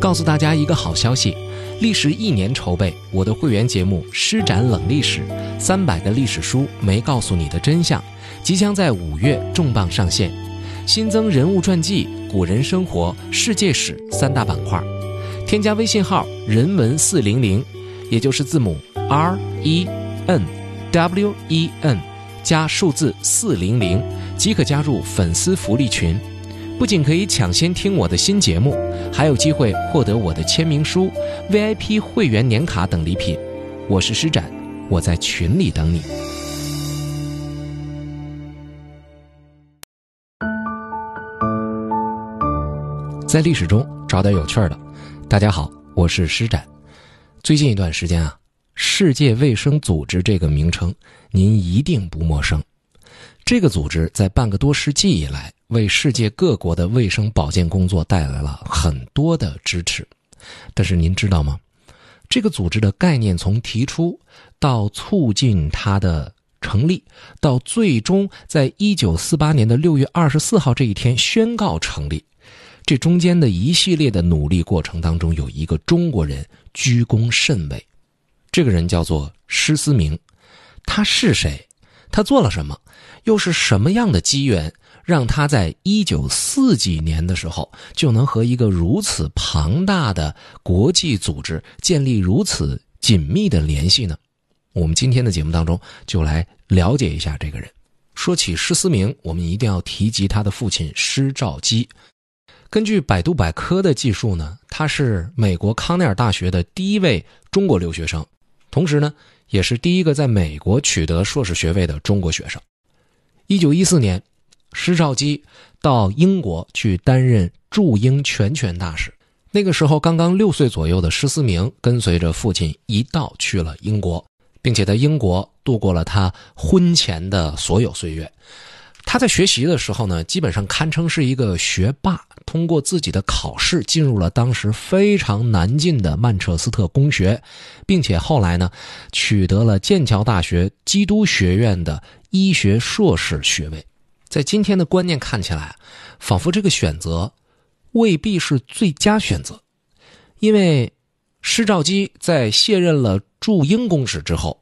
告诉大家一个好消息，历时一年筹备我的会员节目《施展冷历史》，三百个历史书没告诉你的真相，即将在五月重磅上线，新增人物传记、古人生活、世界史三大板块。添加微信号人文四零零，也就是字母 R E N W E N 加数字四零零，即可加入粉丝福利群。不仅可以抢先听我的新节目，还有机会获得我的签名书、VIP 会员年卡等礼品。我是施展，我在群里等你。在历史中找点有趣的。大家好，我是施展。最近一段时间啊，世界卫生组织这个名称您一定不陌生。这个组织在半个多世纪以来，为世界各国的卫生保健工作带来了很多的支持。但是您知道吗？这个组织的概念从提出到促进它的成立，到最终在一九四八年的六月二十四号这一天宣告成立，这中间的一系列的努力过程当中，有一个中国人居功甚伟。这个人叫做施思明，他是谁？他做了什么？又是什么样的机缘，让他在一九四几年的时候就能和一个如此庞大的国际组织建立如此紧密的联系呢？我们今天的节目当中就来了解一下这个人。说起施思明，我们一定要提及他的父亲施肇基。根据百度百科的记述呢，他是美国康奈尔大学的第一位中国留学生，同时呢，也是第一个在美国取得硕士学位的中国学生。一九一四年，施肇基到英国去担任驻英全权大使。那个时候刚刚六岁左右的施思明跟随着父亲一道去了英国，并且在英国度过了他婚前的所有岁月。他在学习的时候呢，基本上堪称是一个学霸。通过自己的考试，进入了当时非常难进的曼彻斯特公学，并且后来呢，取得了剑桥大学基督学院的医学硕士学位。在今天的观念看起来，仿佛这个选择未必是最佳选择，因为施肇基在卸任了驻英公使之后，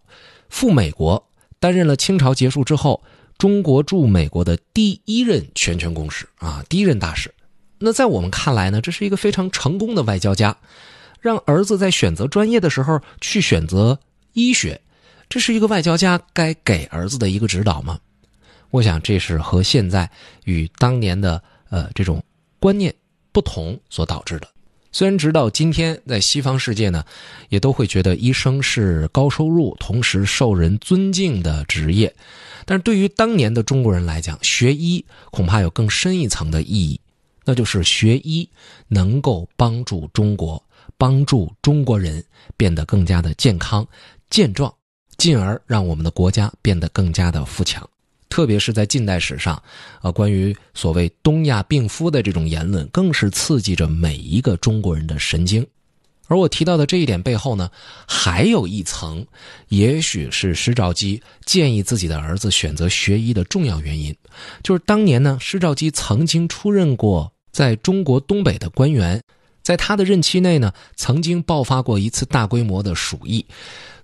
赴美国担任了清朝结束之后中国驻美国的第一任全权公使啊，第一任大使。那在我们看来呢，这是一个非常成功的外交家，让儿子在选择专业的时候去选择医学，这是一个外交家该给儿子的一个指导吗？我想这是和现在与当年的呃这种观念不同所导致的。虽然直到今天，在西方世界呢，也都会觉得医生是高收入同时受人尊敬的职业，但是对于当年的中国人来讲，学医恐怕有更深一层的意义。那就是学医能够帮助中国，帮助中国人变得更加的健康健壮，进而让我们的国家变得更加的富强。特别是在近代史上，呃，关于所谓“东亚病夫”的这种言论，更是刺激着每一个中国人的神经。而我提到的这一点背后呢，还有一层，也许是施肇基建议自己的儿子选择学医的重要原因，就是当年呢，施肇基曾经出任过。在中国东北的官员，在他的任期内呢，曾经爆发过一次大规模的鼠疫，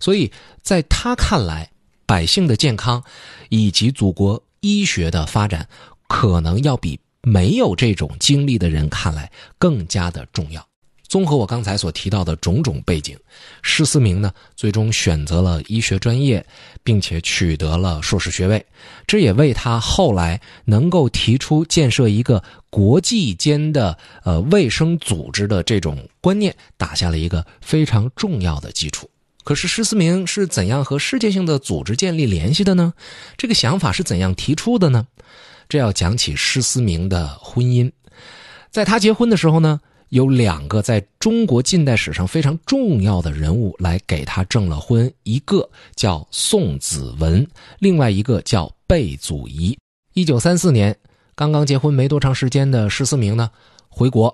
所以在他看来，百姓的健康以及祖国医学的发展，可能要比没有这种经历的人看来更加的重要。综合我刚才所提到的种种背景，施思明呢最终选择了医学专业，并且取得了硕士学位，这也为他后来能够提出建设一个国际间的呃卫生组织的这种观念打下了一个非常重要的基础。可是施思明是怎样和世界性的组织建立联系的呢？这个想法是怎样提出的呢？这要讲起施思明的婚姻，在他结婚的时候呢。有两个在中国近代史上非常重要的人物来给他证了婚，一个叫宋子文，另外一个叫贝祖仪。一九三四年，刚刚结婚没多长时间的施思明呢，回国，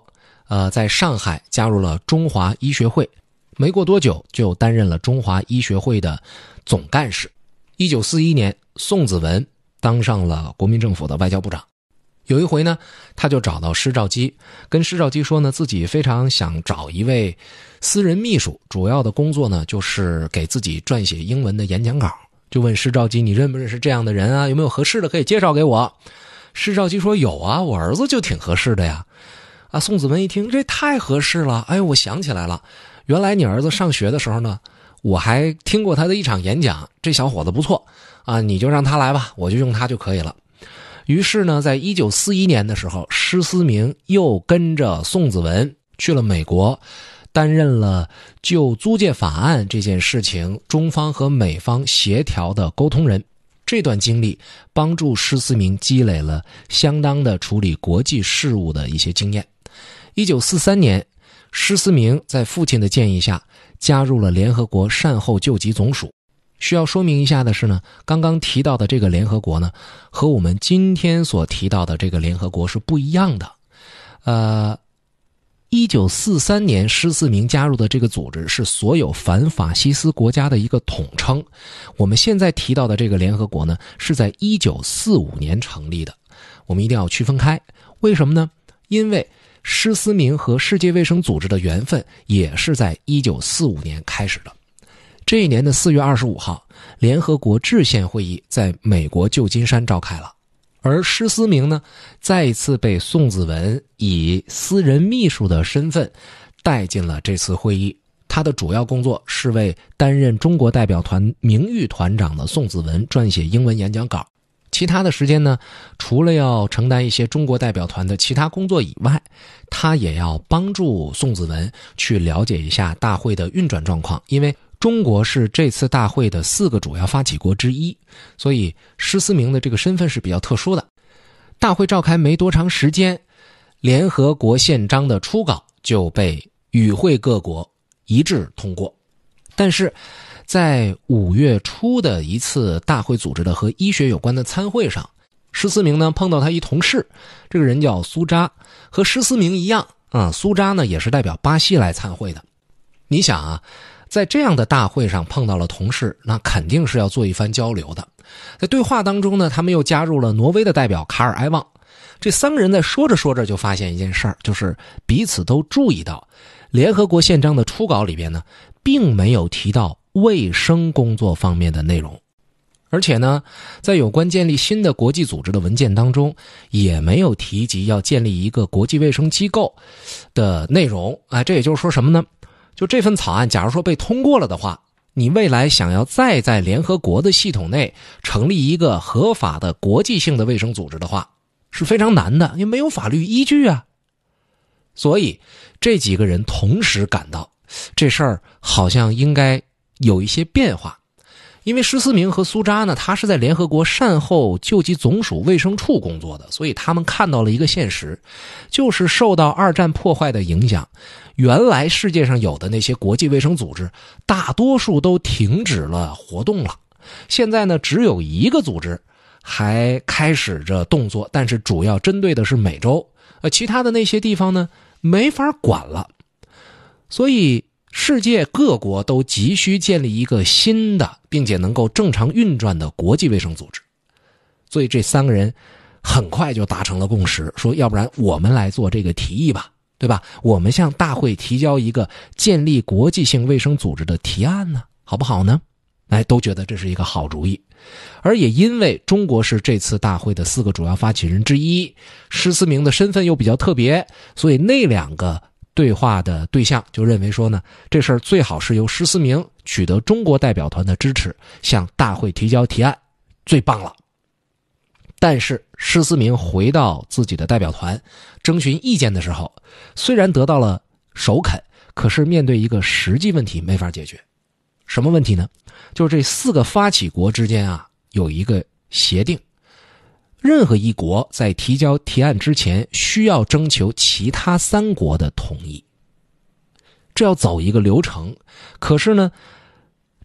呃，在上海加入了中华医学会，没过多久就担任了中华医学会的总干事。一九四一年，宋子文当上了国民政府的外交部长。有一回呢，他就找到施肇基，跟施肇基说呢，自己非常想找一位私人秘书，主要的工作呢就是给自己撰写英文的演讲稿。就问施肇基：“你认不认识这样的人啊？有没有合适的可以介绍给我？”施肇基说：“有啊，我儿子就挺合适的呀。”啊，宋子文一听，这太合适了！哎，我想起来了，原来你儿子上学的时候呢，我还听过他的一场演讲，这小伙子不错啊，你就让他来吧，我就用他就可以了。于是呢，在一九四一年的时候，施思明又跟着宋子文去了美国，担任了就租借法案这件事情中方和美方协调的沟通人。这段经历帮助施思明积累了相当的处理国际事务的一些经验。一九四三年，施思明在父亲的建议下加入了联合国善后救济总署。需要说明一下的是呢，刚刚提到的这个联合国呢，和我们今天所提到的这个联合国是不一样的。呃，一九四三年施思明加入的这个组织是所有反法西斯国家的一个统称。我们现在提到的这个联合国呢，是在一九四五年成立的。我们一定要区分开，为什么呢？因为施思明和世界卫生组织的缘分也是在一九四五年开始的。这一年的四月二十五号，联合国制宪会议在美国旧金山召开了，而施思明呢，再一次被宋子文以私人秘书的身份带进了这次会议。他的主要工作是为担任中国代表团名誉团长的宋子文撰写英文演讲稿，其他的时间呢，除了要承担一些中国代表团的其他工作以外，他也要帮助宋子文去了解一下大会的运转状况，因为。中国是这次大会的四个主要发起国之一，所以施思明的这个身份是比较特殊的。大会召开没多长时间，联合国宪章的初稿就被与会各国一致通过。但是，在五月初的一次大会组织的和医学有关的参会上，施思明呢碰到他一同事，这个人叫苏扎，和施思明一样啊，苏扎呢也是代表巴西来参会的。你想啊。在这样的大会上碰到了同事，那肯定是要做一番交流的。在对话当中呢，他们又加入了挪威的代表卡尔埃旺。这三个人在说着说着就发现一件事儿，就是彼此都注意到，联合国宪章的初稿里边呢，并没有提到卫生工作方面的内容，而且呢，在有关建立新的国际组织的文件当中，也没有提及要建立一个国际卫生机构的内容。啊，这也就是说什么呢？就这份草案，假如说被通过了的话，你未来想要再在联合国的系统内成立一个合法的国际性的卫生组织的话，是非常难的，因为没有法律依据啊。所以这几个人同时感到这事儿好像应该有一些变化。因为施思明和苏扎呢，他是在联合国善后救济总署卫生处工作的，所以他们看到了一个现实，就是受到二战破坏的影响，原来世界上有的那些国际卫生组织，大多数都停止了活动了。现在呢，只有一个组织还开始着动作，但是主要针对的是美洲，呃，其他的那些地方呢，没法管了，所以。世界各国都急需建立一个新的，并且能够正常运转的国际卫生组织，所以这三个人很快就达成了共识，说要不然我们来做这个提议吧，对吧？我们向大会提交一个建立国际性卫生组织的提案呢，好不好呢？哎，都觉得这是一个好主意，而也因为中国是这次大会的四个主要发起人之一，施思明的身份又比较特别，所以那两个。对话的对象就认为说呢，这事儿最好是由施思明取得中国代表团的支持，向大会提交提案，最棒了。但是施思明回到自己的代表团征询意见的时候，虽然得到了首肯，可是面对一个实际问题没法解决。什么问题呢？就是这四个发起国之间啊有一个协定。任何一国在提交提案之前，需要征求其他三国的同意。这要走一个流程。可是呢，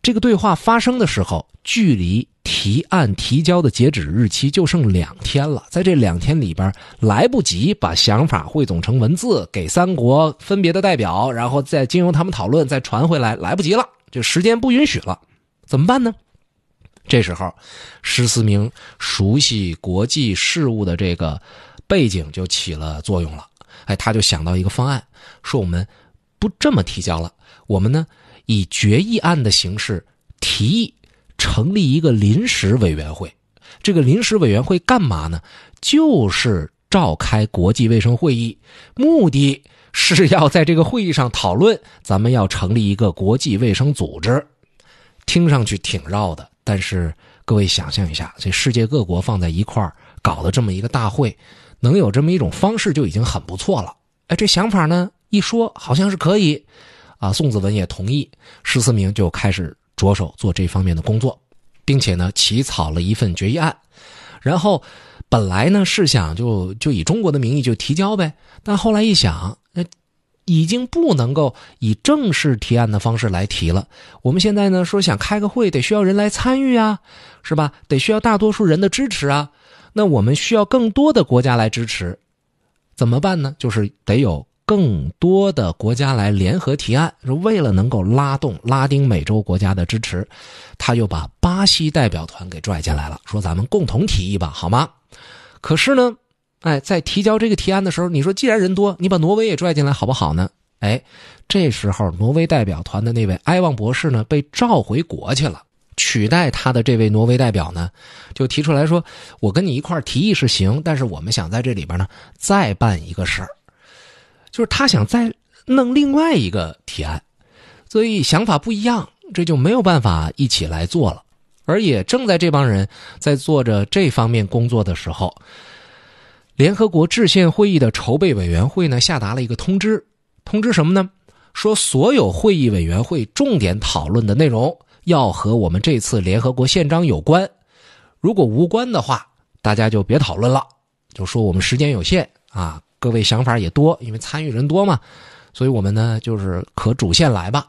这个对话发生的时候，距离提案提交的截止日期就剩两天了。在这两天里边，来不及把想法汇总成文字给三国分别的代表，然后再经由他们讨论，再传回来，来不及了。就时间不允许了，怎么办呢？这时候，施思明熟悉国际事务的这个背景就起了作用了。哎，他就想到一个方案，说我们不这么提交了，我们呢以决议案的形式提议成立一个临时委员会。这个临时委员会干嘛呢？就是召开国际卫生会议，目的是要在这个会议上讨论，咱们要成立一个国际卫生组织。听上去挺绕的，但是各位想象一下，这世界各国放在一块儿搞的这么一个大会。能有这么一种方式就已经很不错了。哎，这想法呢一说好像是可以，啊，宋子文也同意，施思明就开始着手做这方面的工作，并且呢起草了一份决议案。然后本来呢是想就就以中国的名义就提交呗，但后来一想，那已经不能够以正式提案的方式来提了。我们现在呢说想开个会，得需要人来参与啊，是吧？得需要大多数人的支持啊。那我们需要更多的国家来支持，怎么办呢？就是得有更多的国家来联合提案。说为了能够拉动拉丁美洲国家的支持，他又把巴西代表团给拽进来了，说咱们共同提议吧，好吗？可是呢，哎，在提交这个提案的时候，你说既然人多，你把挪威也拽进来好不好呢？哎，这时候挪威代表团的那位埃旺博士呢，被召回国去了。取代他的这位挪威代表呢，就提出来说：“我跟你一块提议是行，但是我们想在这里边呢再办一个事儿，就是他想再弄另外一个提案，所以想法不一样，这就没有办法一起来做了。而也正在这帮人在做着这方面工作的时候，联合国制宪会议的筹备委员会呢下达了一个通知，通知什么呢？说所有会议委员会重点讨论的内容。”要和我们这次联合国宪章有关，如果无关的话，大家就别讨论了。就说我们时间有限啊，各位想法也多，因为参与人多嘛，所以我们呢就是可主线来吧。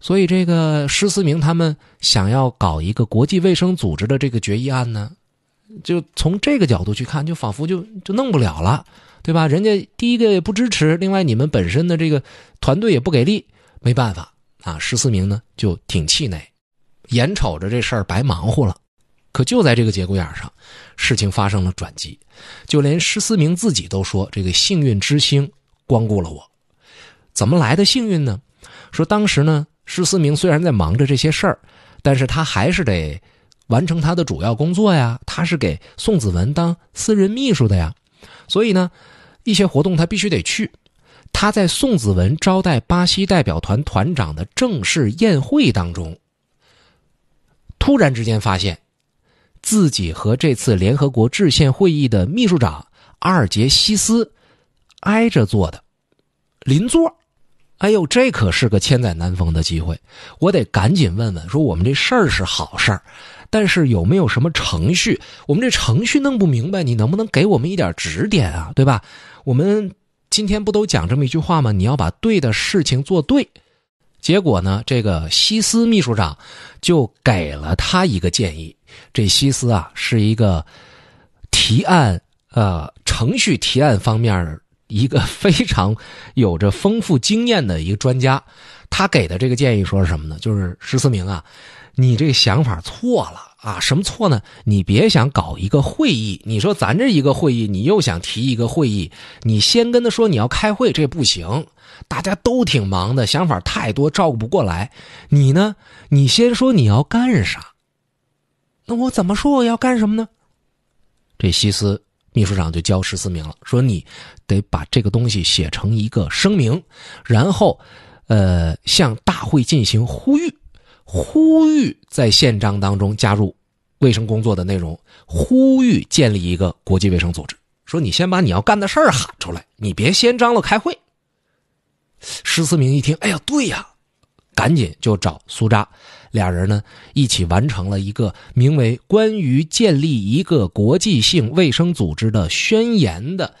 所以这个施思明他们想要搞一个国际卫生组织的这个决议案呢，就从这个角度去看，就仿佛就就弄不了了，对吧？人家第一个也不支持，另外你们本身的这个团队也不给力，没办法。啊，十四名呢就挺气馁，眼瞅着这事儿白忙活了。可就在这个节骨眼上，事情发生了转机。就连十四名自己都说：“这个幸运之星光顾了我。”怎么来的幸运呢？说当时呢，十四名虽然在忙着这些事儿，但是他还是得完成他的主要工作呀。他是给宋子文当私人秘书的呀，所以呢，一些活动他必须得去。他在宋子文招待巴西代表团团长的正式宴会当中，突然之间发现，自己和这次联合国制宪会议的秘书长阿尔杰西斯挨着坐的，邻座。哎呦，这可是个千载难逢的机会，我得赶紧问问，说我们这事儿是好事儿，但是有没有什么程序？我们这程序弄不明白，你能不能给我们一点指点啊？对吧？我们。今天不都讲这么一句话吗？你要把对的事情做对。结果呢，这个西斯秘书长就给了他一个建议。这西斯啊，是一个提案呃程序提案方面一个非常有着丰富经验的一个专家。他给的这个建议说是什么呢？就是十四明啊，你这个想法错了。啊，什么错呢？你别想搞一个会议，你说咱这一个会议，你又想提一个会议，你先跟他说你要开会，这不行，大家都挺忙的，想法太多，照顾不过来。你呢？你先说你要干啥？那我怎么说我要干什么呢？这西斯秘书长就教十四名了，说你得把这个东西写成一个声明，然后，呃，向大会进行呼吁。呼吁在宪章当中加入卫生工作的内容，呼吁建立一个国际卫生组织。说你先把你要干的事儿喊出来，你别先张罗开会。施思明一听，哎呀，对呀，赶紧就找苏扎，俩人呢一起完成了一个名为《关于建立一个国际性卫生组织的宣言》的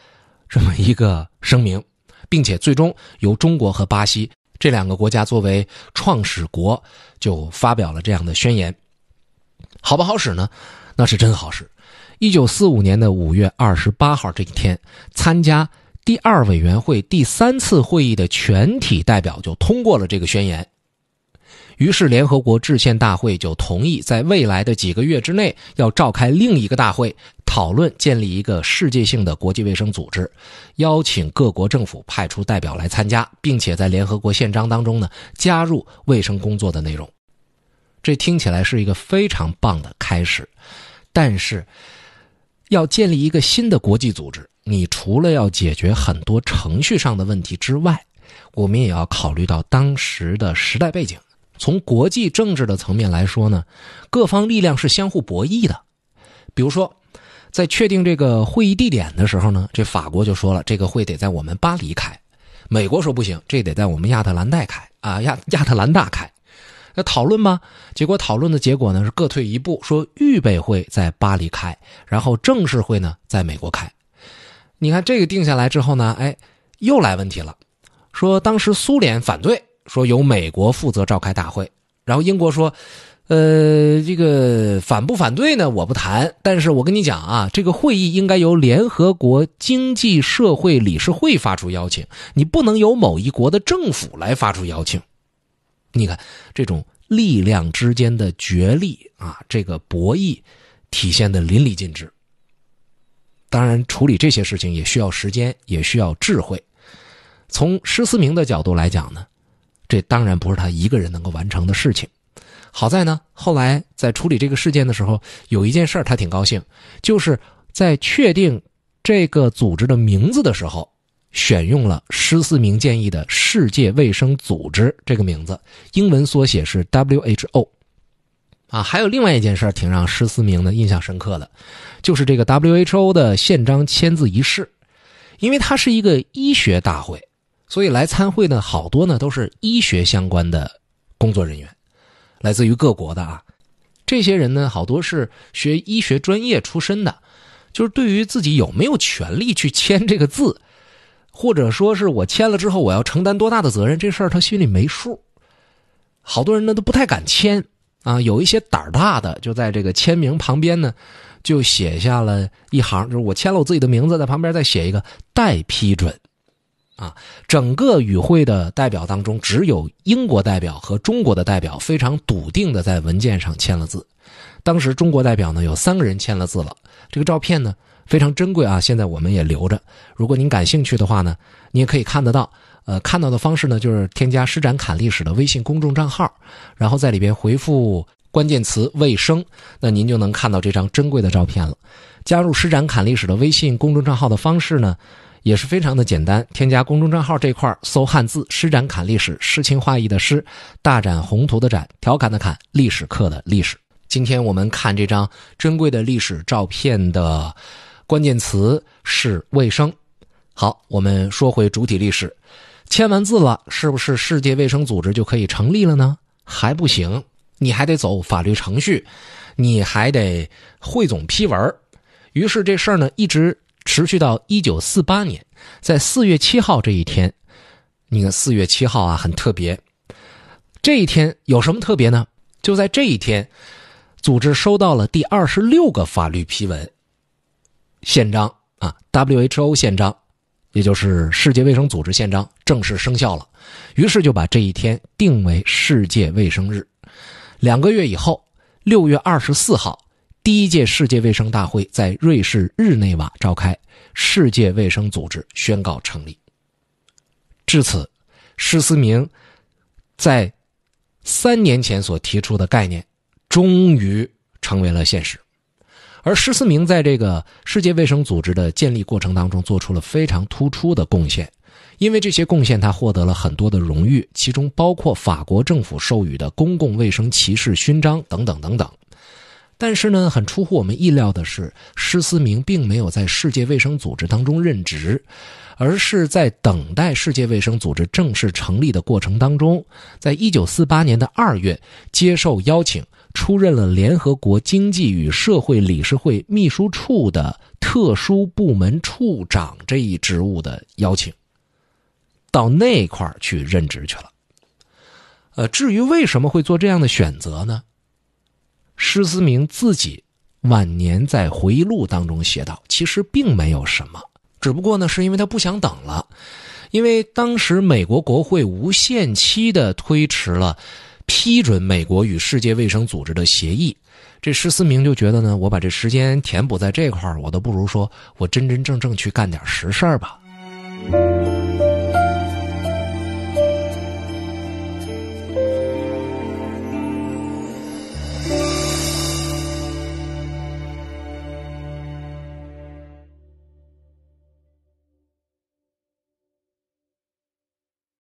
这么一个声明，并且最终由中国和巴西。这两个国家作为创始国，就发表了这样的宣言，好不好使呢？那是真好使。一九四五年的五月二十八号这一天，参加第二委员会第三次会议的全体代表就通过了这个宣言。于是联合国制宪大会就同意在未来的几个月之内要召开另一个大会，讨论建立一个世界性的国际卫生组织，邀请各国政府派出代表来参加，并且在联合国宪章当中呢加入卫生工作的内容。这听起来是一个非常棒的开始，但是要建立一个新的国际组织，你除了要解决很多程序上的问题之外，我们也要考虑到当时的时代背景。从国际政治的层面来说呢，各方力量是相互博弈的。比如说，在确定这个会议地点的时候呢，这法国就说了，这个会得在我们巴黎开；美国说不行，这得在我们亚特兰大开啊，亚亚特兰大开。那讨论吗？结果讨论的结果呢是各退一步，说预备会在巴黎开，然后正式会呢在美国开。你看这个定下来之后呢，哎，又来问题了，说当时苏联反对，说由美国负责召开大会，然后英国说，呃，这个反不反对呢？我不谈，但是我跟你讲啊，这个会议应该由联合国经济社会理事会发出邀请，你不能由某一国的政府来发出邀请。你看，这种力量之间的角力啊，这个博弈体现的淋漓尽致。当然，处理这些事情也需要时间，也需要智慧。从施思明的角度来讲呢，这当然不是他一个人能够完成的事情。好在呢，后来在处理这个事件的时候，有一件事他挺高兴，就是在确定这个组织的名字的时候。选用了施思明建议的世界卫生组织这个名字，英文缩写是 WHO。啊，还有另外一件事挺让施思明的印象深刻的，就是这个 WHO 的宪章签字仪式，因为它是一个医学大会，所以来参会呢好多呢都是医学相关的工作人员，来自于各国的啊。这些人呢好多是学医学专业出身的，就是对于自己有没有权利去签这个字。或者说是我签了之后，我要承担多大的责任？这事儿他心里没数。好多人呢都不太敢签啊，有一些胆儿大的，就在这个签名旁边呢，就写下了一行，就是我签了我自己的名字，在旁边再写一个待批准。啊，整个与会的代表当中，只有英国代表和中国的代表非常笃定的在文件上签了字。当时中国代表呢有三个人签了字了，这个照片呢。非常珍贵啊！现在我们也留着。如果您感兴趣的话呢，你也可以看得到。呃，看到的方式呢，就是添加“施展侃历史”的微信公众账号，然后在里边回复关键词“卫生”，那您就能看到这张珍贵的照片了。加入“施展侃历史”的微信公众账号的方式呢，也是非常的简单。添加公众账号这块搜汉字“施展侃历史”，诗情画意的诗，大展宏图的展，调侃的侃，历史课的历史。今天我们看这张珍贵的历史照片的。关键词是卫生。好，我们说回主体历史，签完字了，是不是世界卫生组织就可以成立了呢？还不行，你还得走法律程序，你还得汇总批文。于是这事儿呢，一直持续到一九四八年，在四月七号这一天，你看四月七号啊，很特别。这一天有什么特别呢？就在这一天，组织收到了第二十六个法律批文。宪章啊，WHO 宪章，也就是世界卫生组织宪章正式生效了，于是就把这一天定为世界卫生日。两个月以后，六月二十四号，第一届世界卫生大会在瑞士日内瓦召开，世界卫生组织宣告成立。至此，施思明在三年前所提出的概念，终于成为了现实。而施思明在这个世界卫生组织的建立过程当中做出了非常突出的贡献，因为这些贡献，他获得了很多的荣誉，其中包括法国政府授予的公共卫生骑士勋章等等等等。但是呢，很出乎我们意料的是，施思明并没有在世界卫生组织当中任职，而是在等待世界卫生组织正式成立的过程当中，在一九四八年的二月接受邀请。出任了联合国经济与社会理事会秘书处的特殊部门处长这一职务的邀请，到那块儿去任职去了。呃，至于为什么会做这样的选择呢？施思明自己晚年在回忆录当中写道：“其实并没有什么，只不过呢，是因为他不想等了，因为当时美国国会无限期的推迟了。”批准美国与世界卫生组织的协议。这施思明就觉得呢，我把这时间填补在这块儿，我都不如说我真真正正去干点实事儿吧。